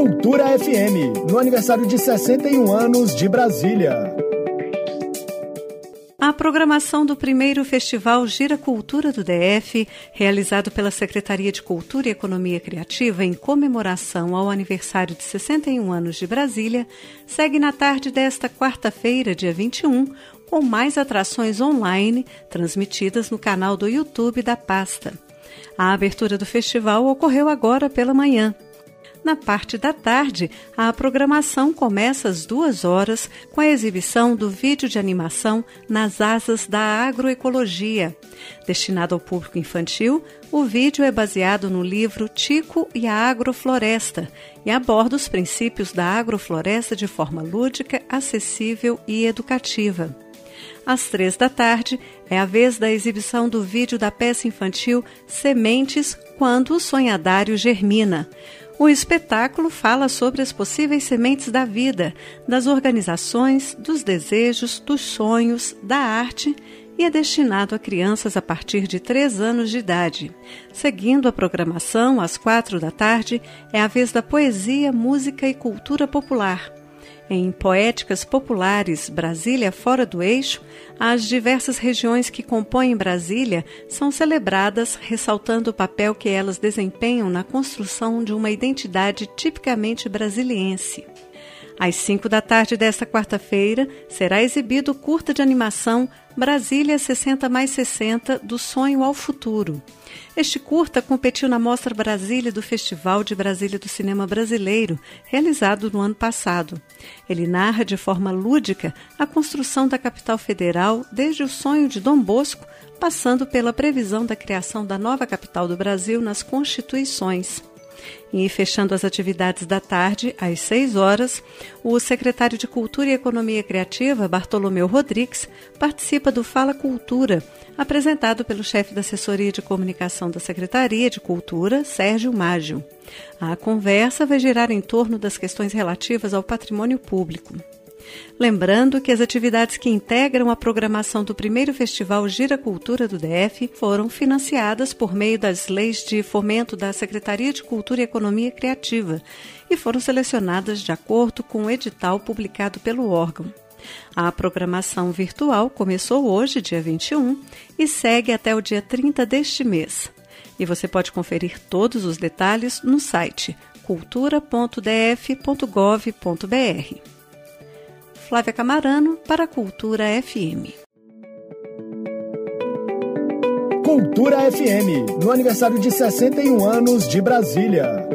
Cultura FM, no aniversário de 61 anos de Brasília. A programação do primeiro Festival Gira Cultura do DF, realizado pela Secretaria de Cultura e Economia Criativa em comemoração ao aniversário de 61 anos de Brasília, segue na tarde desta quarta-feira, dia 21, com mais atrações online transmitidas no canal do YouTube da pasta. A abertura do festival ocorreu agora pela manhã. Na parte da tarde, a programação começa às duas horas com a exibição do vídeo de animação Nas Asas da Agroecologia. Destinado ao público infantil, o vídeo é baseado no livro Tico e a Agrofloresta e aborda os princípios da agrofloresta de forma lúdica, acessível e educativa. Às três da tarde, é a vez da exibição do vídeo da peça infantil Sementes Quando o Sonhadário Germina. O espetáculo fala sobre as possíveis sementes da vida, das organizações, dos desejos, dos sonhos, da arte e é destinado a crianças a partir de 3 anos de idade. Seguindo a programação, às quatro da tarde, é a vez da poesia, música e cultura popular. Em Poéticas Populares Brasília Fora do Eixo, as diversas regiões que compõem Brasília são celebradas, ressaltando o papel que elas desempenham na construção de uma identidade tipicamente brasiliense. Às 5 da tarde desta quarta-feira, será exibido o curta de animação Brasília 60 mais 60 do Sonho ao Futuro. Este curta competiu na Mostra Brasília do Festival de Brasília do Cinema Brasileiro, realizado no ano passado. Ele narra de forma lúdica a construção da capital federal desde o sonho de Dom Bosco, passando pela previsão da criação da nova capital do Brasil nas Constituições. E fechando as atividades da tarde, às 6 horas, o secretário de Cultura e Economia Criativa, Bartolomeu Rodrigues, participa do Fala Cultura, apresentado pelo chefe da assessoria de comunicação da Secretaria de Cultura, Sérgio Mágio. A conversa vai girar em torno das questões relativas ao patrimônio público. Lembrando que as atividades que integram a programação do primeiro Festival Gira Cultura do DF foram financiadas por meio das leis de fomento da Secretaria de Cultura e Economia Criativa e foram selecionadas de acordo com o edital publicado pelo órgão. A programação virtual começou hoje, dia 21, e segue até o dia 30 deste mês. E você pode conferir todos os detalhes no site cultura.df.gov.br. Flávia Camarano para a Cultura FM. Cultura FM, no aniversário de 61 anos de Brasília.